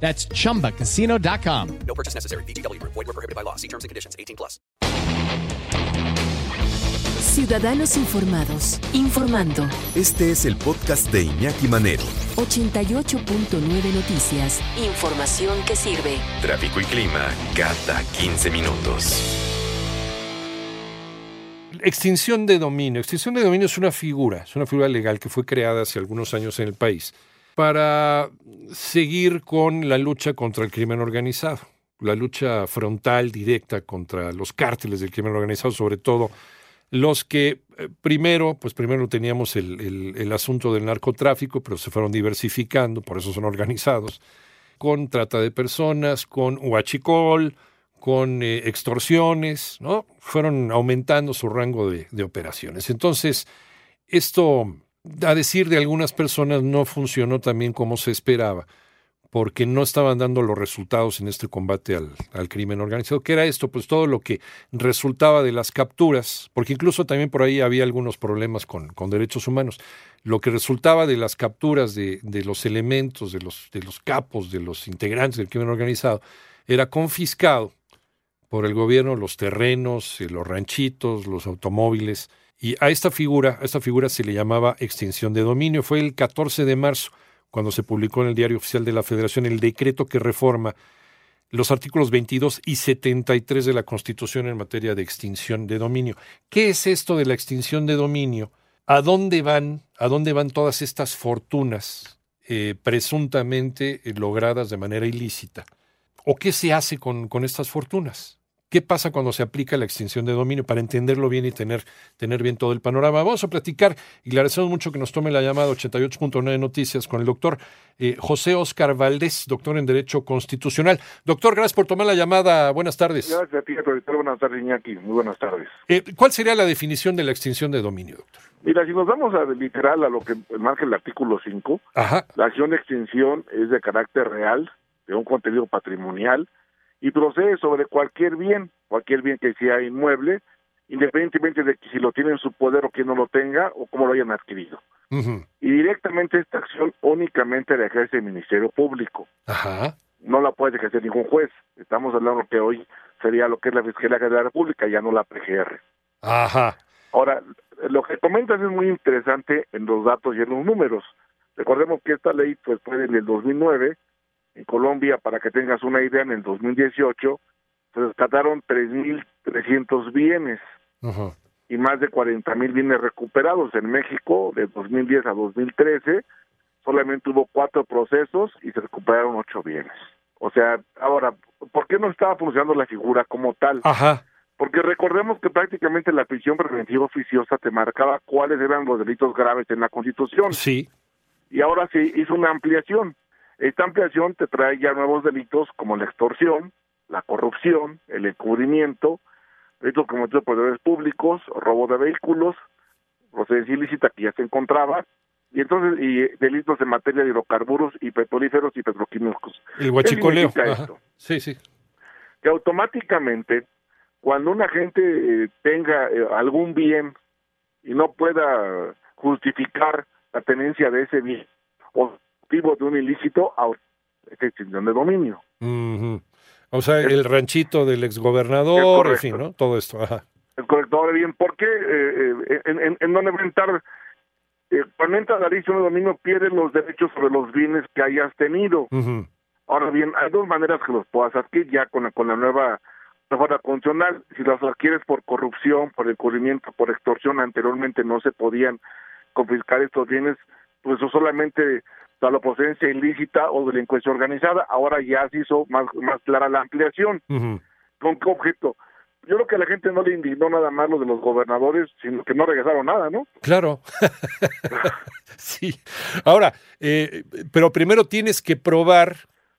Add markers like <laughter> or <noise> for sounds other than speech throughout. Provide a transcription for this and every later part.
That's chumbacasino.com. No purchase necessary. VGW Group. Void were prohibited by law. See terms and conditions. 18 plus. Ciudadanos informados, informando. Este es el podcast de Iñaki Manero. 88.9 Noticias. Información que sirve. Tráfico y clima cada 15 minutos. Extinción de dominio. Extinción de dominio es una figura, es una figura legal que fue creada hace algunos años en el país para seguir con la lucha contra el crimen organizado, la lucha frontal, directa contra los cárteles del crimen organizado, sobre todo los que eh, primero, pues primero teníamos el, asunto del narcotráfico, pero se fueron diversificando, por eso son organizados, con trata de personas, con huachicol, con eh, extorsiones, ¿no? Fueron aumentando su rango de operaciones. Entonces, esto, a decir de algunas personas, no funcionó también como se esperaba, porque no estaban dando los resultados en este combate al, al, crimen organizado. ¿Qué era esto? Pues todo lo que resultaba de las capturas, porque incluso también por ahí había algunos problemas con, con derechos humanos. Lo que resultaba de las capturas de, de los elementos, de los, de los capos, de los integrantes del crimen organizado, era confiscado por el gobierno los terrenos, eh, los ranchitos, los automóviles. Y a esta figura, a esta figura se le llamaba extinción de dominio. Fue el 14 de marzo cuando se publicó en el Diario Oficial de la Federación el decreto que reforma los artículos 22 y 73 de la Constitución en materia de extinción de dominio. ¿Qué es esto de la extinción de dominio? ¿A dónde van, a dónde van todas estas fortunas eh, presuntamente eh, logradas de manera ilícita? ¿O qué se hace con, con estas fortunas? ¿Qué pasa cuando se aplica la extinción de dominio? Para entenderlo bien y tener, tener bien todo el panorama. Vamos a platicar y le agradecemos mucho que nos tome la llamada 88.9 Noticias con el doctor eh, José Oscar Valdés, doctor en Derecho Constitucional. Doctor, gracias por tomar la llamada. Buenas tardes. Gracias a ti, doctor. Buenas tardes, Iñaki. Muy buenas tardes. Eh, ¿Cuál sería la definición de la extinción de dominio, doctor? Mira, si nos vamos a literal a lo que marca el artículo 5, Ajá. la acción de extinción es de carácter real, de un contenido patrimonial, y procede sobre cualquier bien, cualquier bien que sea inmueble, independientemente de que si lo tiene en su poder o que no lo tenga o cómo lo hayan adquirido. Uh -huh. Y directamente esta acción únicamente la ejerce el Ministerio Público. Ajá. No la puede ejercer ningún juez. Estamos hablando que hoy sería lo que es la Fiscalía de la República, ya no la PGR. Ajá. Ahora, lo que comentas es muy interesante en los datos y en los números. Recordemos que esta ley pues fue en el 2009 en Colombia, para que tengas una idea, en el 2018 se rescataron 3.300 bienes uh -huh. y más de 40.000 bienes recuperados. En México, de 2010 a 2013, solamente hubo cuatro procesos y se recuperaron ocho bienes. O sea, ahora, ¿por qué no estaba funcionando la figura como tal? Ajá. Porque recordemos que prácticamente la prisión preventiva oficiosa te marcaba cuáles eran los delitos graves en la Constitución. Sí. Y ahora se hizo una ampliación. Esta ampliación te trae ya nuevos delitos como la extorsión, la corrupción, el encubrimiento, delitos como de poderes públicos, robo de vehículos, procedencia ilícita que ya se encontraba, y entonces y delitos en materia de hidrocarburos y petrolíferos y petroquímicos. El huachicoleo. Esto? Sí, sí. Que automáticamente, cuando una gente eh, tenga eh, algún bien y no pueda justificar la tenencia de ese bien o motivo de un ilícito a extinción de dominio. Uh -huh. O sea, el ranchito del exgobernador, en fin, ¿no? Todo esto. Ajá. El correcto. Ahora bien, ¿por qué eh, en, en, en dónde va a entrar? Eh, cuando entra la extinción de dominio, pierdes los derechos sobre los bienes que hayas tenido. Uh -huh. Ahora bien, hay dos maneras que los puedas adquirir ya con la, con la nueva mejora constitucional. Si los adquieres por corrupción, por encubrimiento, por extorsión, anteriormente no se podían confiscar estos bienes, pues eso solamente a la procedencia ilícita o delincuencia organizada, ahora ya se hizo más, más clara la ampliación. Uh -huh. ¿Con qué objeto? Yo creo que a la gente no le indignó nada más lo de los gobernadores, sino que no regresaron nada, ¿no? Claro. <laughs> sí. Ahora, eh, pero primero tienes que probar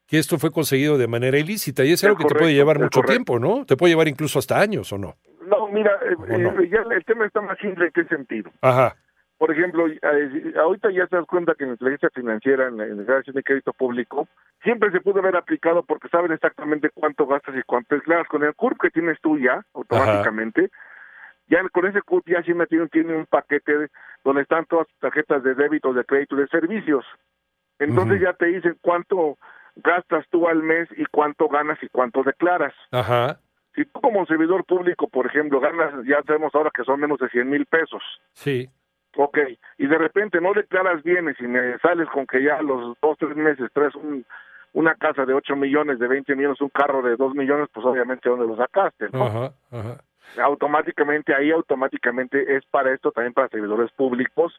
que esto fue conseguido de manera ilícita y es algo que te puede llevar es mucho correcto. tiempo, ¿no? Te puede llevar incluso hasta años, ¿o no? No, mira, eh, eh, ya el tema está más simple en qué sentido. Ajá, Por ejemplo, eh, ahorita ya te das cuenta que en la inteligencia financiera, en la, en la declaración de crédito público, siempre se pudo haber aplicado porque saben exactamente cuánto gastas y cuánto declaras. Con el CURP que tienes tú ya, automáticamente, ya con ese CURP ya me tiene, tiene un paquete de- donde están todas tus tarjetas de débito, de crédito, de servicios. Entonces Ujú. ya te dicen cuánto gastas tú al mes y cuánto ganas y cuánto declaras. ajá, Si tú como servidor público, por ejemplo, ganas, ya sabemos ahora que son menos de 100 mil pesos, sí, Ok, y de repente no declaras bienes y me sales con que ya a los dos, tres meses traes un, una casa de 8 millones, de 20 millones, un carro de 2 millones, pues obviamente ¿dónde lo sacaste? ¿no? ajá, ajá. Automáticamente, ahí automáticamente es para esto también para servidores públicos.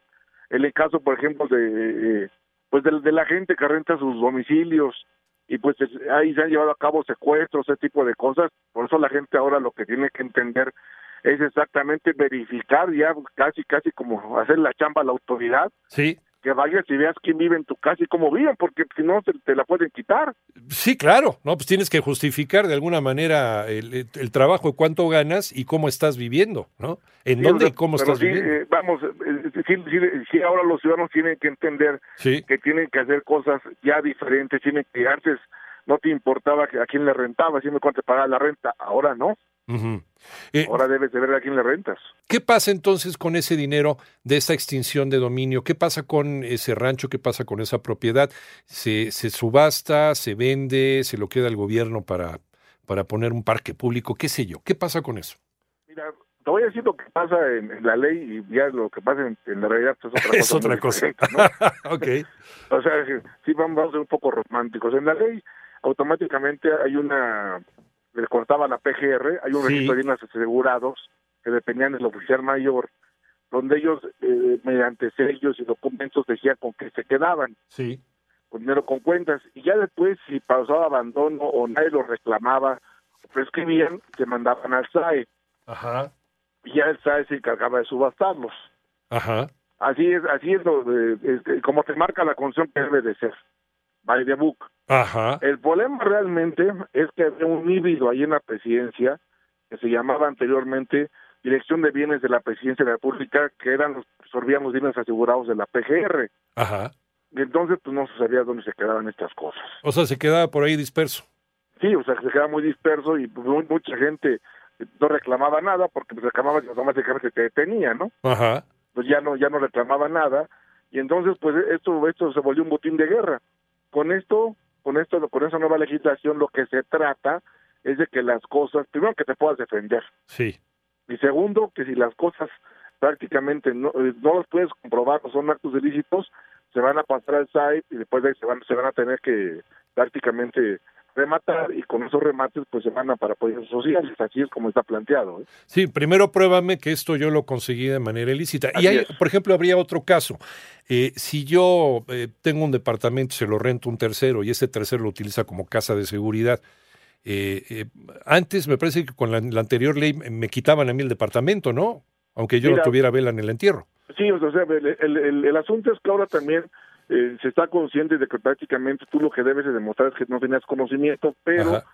En el caso, por ejemplo, de, eh, pues de, de la gente que renta sus domicilios y pues es- ahí se han llevado a cabo secuestros, ese tipo de cosas. Por eso la gente ahora lo que tiene que entender es exactamente verificar ya casi, casi como hacer la chamba a la autoridad, Sí, que vayas y veas quién vive en tu casa y cómo viven, porque si no te, te la pueden quitar. sí, claro, ¿no? Pues tienes que justificar de alguna manera el, el trabajo, cuánto ganas y cómo estás viviendo, ¿no? ¿En Sí, dónde y cómo estás sí, viviendo? eh, vamos, eh, sí, sí, ahora los ciudadanos tienen que entender Sí, que tienen que hacer cosas ya diferentes, tienen que antes no te importaba a quién le rentaba, siempre cuánto te pagaba la renta, ahora no, Eh, ahora debes de ver a quién le rentas. ¿Qué pasa entonces con ese dinero de esa extinción de dominio? ¿Qué pasa con ese rancho? ¿Qué pasa con esa propiedad? ¿Se, se subasta? ¿Se vende? ¿Se lo queda el gobierno para, para poner un parque público? ¿Qué sé yo? ¿Qué pasa con eso? Mira, te voy a decir lo que pasa en, en la ley y ya lo que pasa en, en la realidad es otra <laughs> cosa. es otra cosa. ¿no? <laughs> ok. <laughs> O sea, sí vamos vamos a ser un poco románticos. En la ley automáticamente hay una, le cortaba la PGR, hay un Sí. registro de bienes asegurados que dependían del oficial mayor, donde ellos, eh, mediante sellos y documentos, decían con qué se quedaban, Sí. con dinero con cuentas. Y ya después, si pasaba abandono o nadie lo reclamaba, prescribían, se mandaban al SAE. Ajá. Y ya el SAE se encargaba de subastarlos. Ajá. Así es, así es lo de, este, como te marca la condición que debe de ser. By the book. Ajá. El problema realmente es que había un híbrido ahí en la presidencia que se llamaba anteriormente Dirección de Bienes de la Presidencia de la República, que eran los que absorbían los bienes asegurados de la PGR. Ajá. Y entonces, pues no se sabía dónde se quedaban estas cosas. O sea, se quedaba por ahí disperso. Sí, o sea, que se quedaba muy disperso y pues, mu- mucha gente no reclamaba nada porque pues, reclamaba automáticamente te detenía, ¿no? Ajá. Pues ya no, ya no reclamaba nada y entonces, pues esto, esto se volvió un botín de guerra. Con esto, con esto, con esa nueva legislación, lo que se trata es de que las cosas, primero que te puedas defender Sí. y segundo que si las cosas prácticamente no, eh, no los puedes comprobar o son actos ilícitos, se van a pasar al site y después de ahí se van, se van a tener que prácticamente rematar y con esos remates pues se van a para apoyos sociales, así es como está planteado. ¿eh? Sí, primero pruébame que esto yo lo conseguí de manera ilícita. Y hay, es. por ejemplo, habría otro caso. Eh, si yo eh, tengo un departamento, se lo rento un tercero y ese tercero lo utiliza como casa de seguridad. eh, antes me parece que con la, la anterior ley me- quitaban a mí el departamento, ¿no? Aunque yo no Mira. tuviera vela en el entierro. Sí, o sea, el, el, el- el asunto es que ahora también eh, se está consciente de que prácticamente tú lo que debes de demostrar es que no tenías conocimiento, pero Ajá.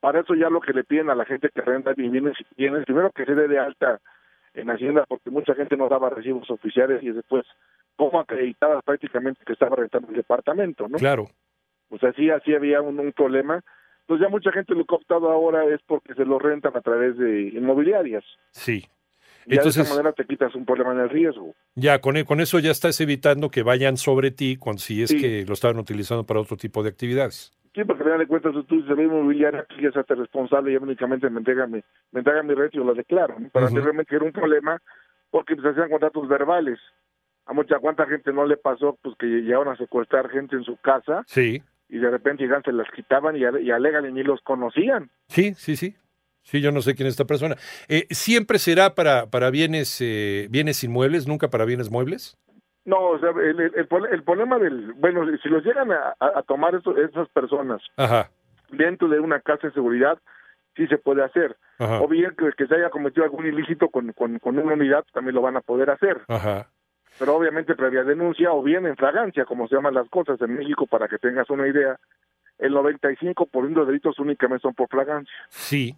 para eso ya lo que le piden a la gente que renta bienes, bienes primero que se dé de alta en Hacienda, porque mucha gente no daba recibos oficiales y después, ¿cómo acreditabas prácticamente que estaba rentando el departamento, no? Claro. O sea, sí, así había un, un problema. Entonces ya mucha gente lo que ha optado ahora es porque se lo rentan a través de inmobiliarias. Sí. Y ya de Entonces- esa manera te quitas un problema en el riesgo. Ya, con, e- con eso ya estás evitando que vayan sobre ti cuando, si es Sí. que lo estaban utilizando para otro tipo de actividades. Sí, porque al final de cuentas tú dices, la inmobiliaria, tú ya se responsable y ya únicamente me entrega mi, me entrega mi renta y lo declaro. ¿no? Pero Ujú. anteriormente era un problema porque pues, hacían contratos verbales. A mucha cuánta gente no le pasó pues que llegaron a secuestrar gente en su casa Sí. y de repente llegan, se las quitaban y, y alegan y ni los conocían. Sí, sí, sí. Sí, yo no sé quién es esta persona. Eh, ¿Siempre será para, para bienes, eh, bienes inmuebles, nunca para bienes muebles? No, o sea, el, el, el pro- el problema del, bueno, si los llegan a, a- a tomar eso- esas personas Ajá, dentro de una casa de seguridad, sí se puede hacer. ajá, O bien que, que se haya cometido algún ilícito con, con, con una unidad, también lo van a poder hacer. ajá. Pero obviamente previa denuncia o bien en fragancia, como se llaman las cosas en México, para que tengas una idea. el 95% de delitos únicamente son por fragancia. Sí.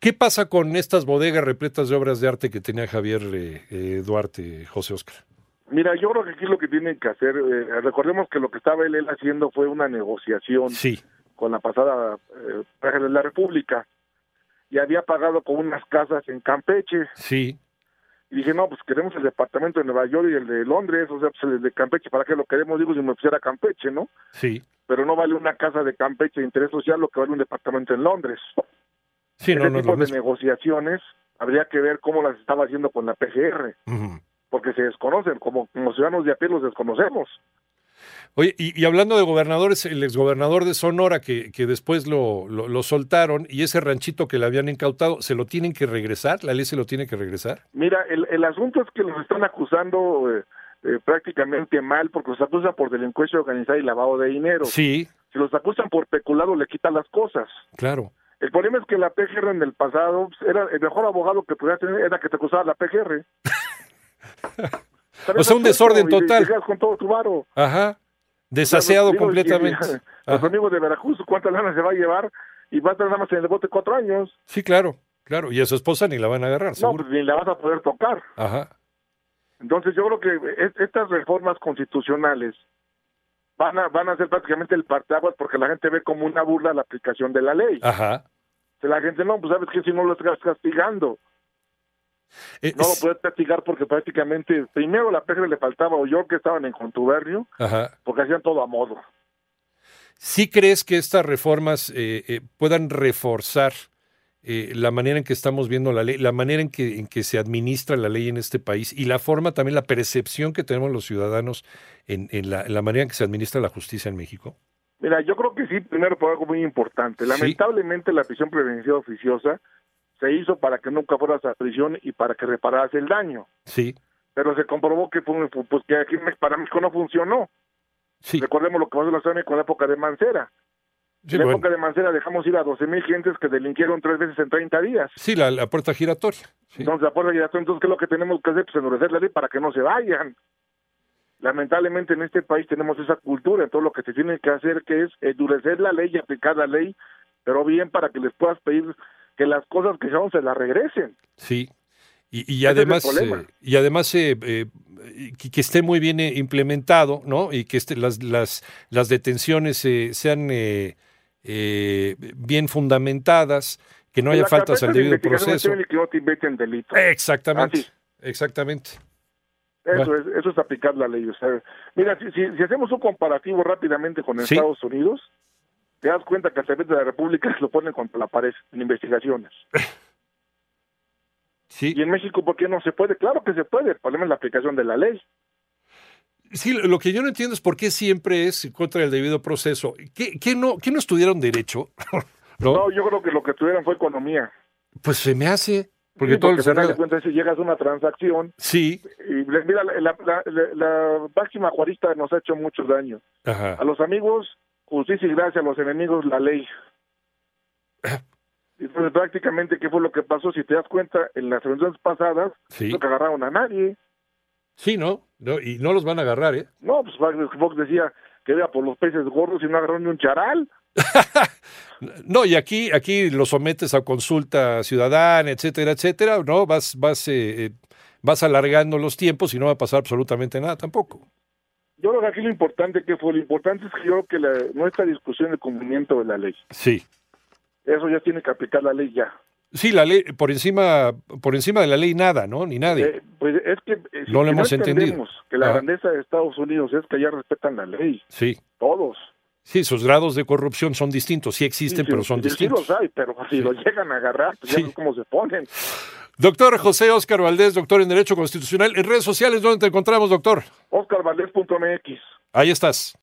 ¿Qué pasa con estas bodegas repletas de obras de arte que tenía Javier eh, eh, Duarte, José Oscar? Mira, yo creo que aquí lo que tienen que hacer, eh, recordemos que lo que estaba él, él haciendo fue una negociación Sí, con la pasada eh, de la República y había pagado con unas casas en Campeche sí, y dije, no, pues queremos el departamento de Nueva York y el de Londres, o sea, pues el de Campeche, ¿para qué lo queremos? Digo, si me pusiera Campeche, ¿no? sí. Pero no vale una casa de Campeche de interés social lo que vale un departamento en Londres. Sí, Ese no, no tipo de negociaciones habría que ver cómo las estaba haciendo con la PGR, porque se desconocen, como, como ciudadanos de a pie los desconocemos. Oye, y, y hablando de gobernadores, el exgobernador de Sonora que, que después lo, lo, lo soltaron y ese ranchito que le habían incautado, ¿se lo tienen que regresar? ¿La ley se lo tiene que regresar? Mira, el, el asunto es que los están acusando eh, eh, prácticamente mal porque los acusan por delincuencia organizada y lavado de dinero. Sí, Si los acusan por peculado, le quitan las cosas. claro. El problema es que la PGR en el pasado pues, era el mejor abogado que podía tener era que te acusaba la PGR. <laughs> O sea, un desorden total. Y con todo tu varo. Ajá. Desaseado completamente. y- <laughs> Los amigos de Veracruz, ¿cuántas lana se va a llevar? Y va a estar nada más en el bote cuatro años. Sí, claro, claro. Y a su esposa ni la van a agarrar, No, seguro. pues ni la vas a poder tocar. Ajá. Entonces yo creo que es- estas reformas constitucionales van a van a ser prácticamente el parteaguas porque la gente ve como una burla la aplicación de la ley. Ajá. La gente no, pues sabes que si no lo estás castigando, Eh, no lo es- puedes castigar porque prácticamente primero la PGR le faltaba o yo que estaban en contubernio Ajá. porque hacían todo a modo. ¿Sí crees que estas reformas eh, eh, puedan reforzar eh, la manera en que estamos viendo la ley, la manera en que, en que se administra la ley en este país y la forma también, la percepción que tenemos los ciudadanos en, en la, en la manera en que se administra la justicia en México? Mira, yo creo que sí, primero por algo muy importante. Sí. Lamentablemente la prisión preventiva oficiosa se hizo para que nunca fueras a prisión y para que repararas el daño. Sí, Pero se comprobó que, fue, pues, que aquí para México no funcionó. sí. Recordemos lo que pasó en la México en la época de Mancera. Sí, en la bueno. época de Mancera dejamos ir a 12 mil gentes que delinquieron tres veces en 30 días. Sí, la, la puerta giratoria. Sí. Entonces, la puerta giratoria, entonces, ¿qué es lo que tenemos que hacer? Pues endurecer la ley para que no se vayan. Lamentablemente en este país tenemos esa cultura, entonces lo que se tiene que hacer que es endurecer la ley y aplicar la ley, pero bien para que les puedas pedir que las cosas que son se las regresen. Sí. Y, es además, eh, y además eh, eh, que, esté muy bien implementado, ¿no? Y que esté, las, las, las detenciones eh, sean bien fundamentadas, que no haya faltas al debido proceso. que no te inventen delitos. Exactamente, Así. exactamente. Eso es, eso es aplicar la ley. O sea, mira, si, si, si hacemos un comparativo rápidamente con Sí. Estados Unidos, te das cuenta que hasta el de la República se <laughs> lo ponen contra la pared en investigaciones. <laughs> Sí, Y en México, ¿por qué no se puede? Claro que se puede, el problema es la aplicación de la ley. sí, lo que yo no entiendo es por qué siempre es contra el debido proceso. ¿Qué, qué no, qué no estudiaron derecho? <laughs> ¿No? No, yo creo que lo que tuvieron fue economía. Pues se me hace, porque Sí, todo porque el de cuentas, si llegas a una transacción, Sí, y mira, la, la, la, la máxima juarista nos ha hecho mucho daño. ajá. A los amigos, justicia y gracia, a los enemigos, la ley. <laughs> Entonces, prácticamente, ¿qué fue lo que pasó? Si te das cuenta, en las elecciones pasadas, Sí. no agarraron a nadie. Sí, ¿no? no y no los van a agarrar, ¿eh? No, pues Fox decía que era por los peces gordos y no agarraron ni un charal. <laughs> No, y aquí, aquí lo sometes a consulta ciudadana, etcétera, etcétera, ¿no? Vas, vas, eh, eh, vas alargando los tiempos y no va a pasar absolutamente nada tampoco. Yo creo que aquí lo importante que fue, lo importante es que yo creo que la, nuestra discusión del cumplimiento de la ley. Sí. Eso ya tiene que aplicar la ley ya. Sí, la ley, por encima, por encima de la ley nada, ¿no? Ni nadie. Eh, pues es que eh, si- No lo si hemos entendido. que la Ajá. grandeza de Estados Unidos es que ya respetan la ley, Sí. todos. Sí, sus grados de corrupción son distintos, sí existen, Sí, pero son sí, sí distintos. los hay, pero <laughs> si lo llegan a agarrar, pues ya ves cómo se ponen. Doctor José Oscar Valdés, doctor en Derecho Constitucional. En redes sociales, ¿dónde te encontramos, doctor? OscarValdez.mx. Ahí estás.